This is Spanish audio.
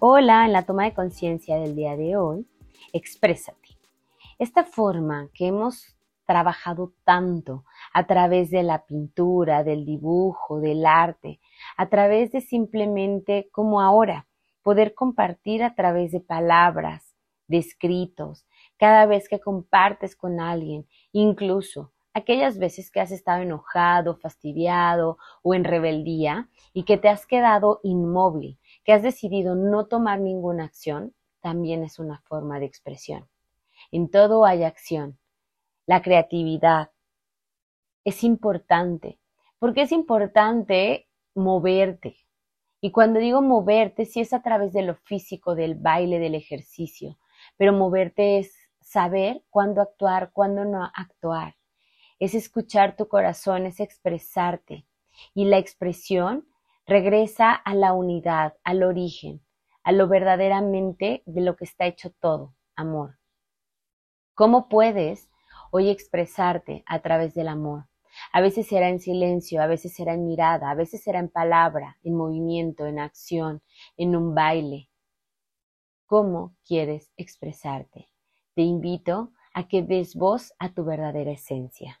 Hola, en la toma de conciencia del día de hoy, exprésate. Esta forma que hemos trabajado tanto a través de la pintura, del dibujo, del arte, a través de simplemente como ahora, poder compartir a través de palabras, de escritos, cada vez que compartes con alguien, incluso aquellas veces que has estado enojado, fastidiado o en rebeldía y que te has quedado inmóvil que has decidido no tomar ninguna acción, también es una forma de expresión. En todo hay acción. La creatividad es importante, porque es importante moverte. Y cuando digo moverte, sí es a través de lo físico, del baile, del ejercicio, pero moverte es saber cuándo actuar, cuándo no actuar. Es escuchar tu corazón, es expresarte. Y la expresión regresa a la unidad, al origen, a lo verdaderamente de lo que está hecho todo, amor. ¿Cómo puedes hoy expresarte a través del amor? A veces será en silencio, a veces será en mirada, a veces será en palabra, en movimiento, en acción, en un baile. ¿Cómo quieres expresarte? Te invito a que des voz a tu verdadera esencia.